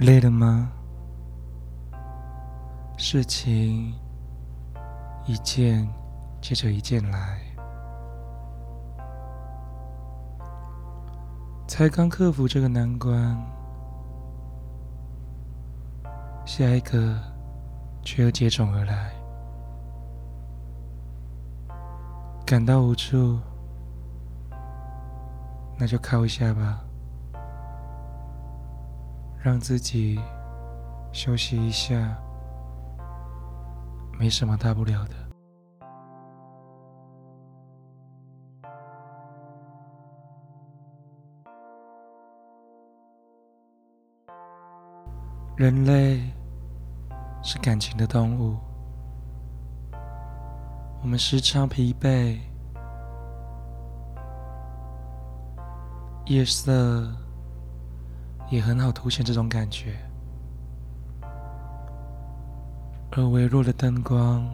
累了吗？事情一件接着一件来，才刚克服这个难关，下一个却又接踵而来，感到无助，那就靠一下吧。让自己休息一下，没什么大不了的。人类是感情的动物，我们时常疲惫，夜色。也很好凸显这种感觉，而微弱的灯光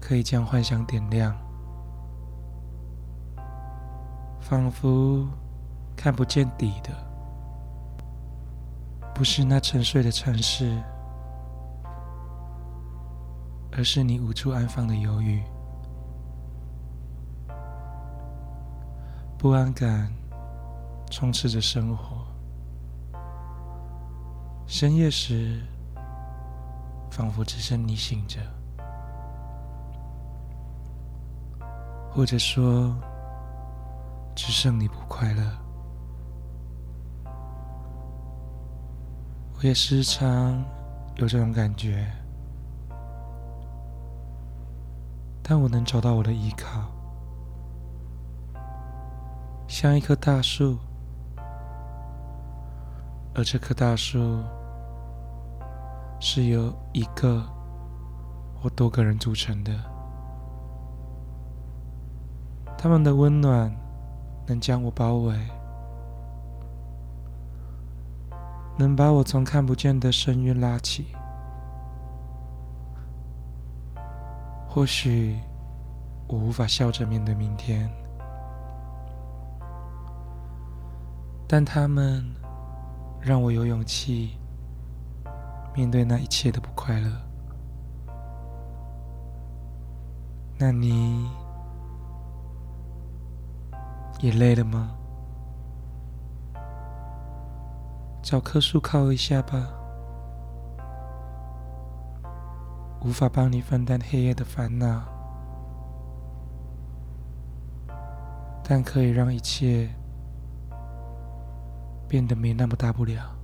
可以将幻想点亮，仿佛看不见底的，不是那沉睡的城市，而是你无处安放的忧郁、不安感。充斥着生活。深夜时，仿佛只剩你醒着，或者说，只剩你不快乐。我也时常有这种感觉，但我能找到我的依靠，像一棵大树。而这棵大树是由一个或多个人组成的，他们的温暖能将我包围，能把我从看不见的深渊拉起。或许我无法笑着面对明天，但他们。让我有勇气面对那一切的不快乐。那你也累了吗？找棵树靠一下吧。无法帮你分担黑夜的烦恼，但可以让一切。变得没那么大不了。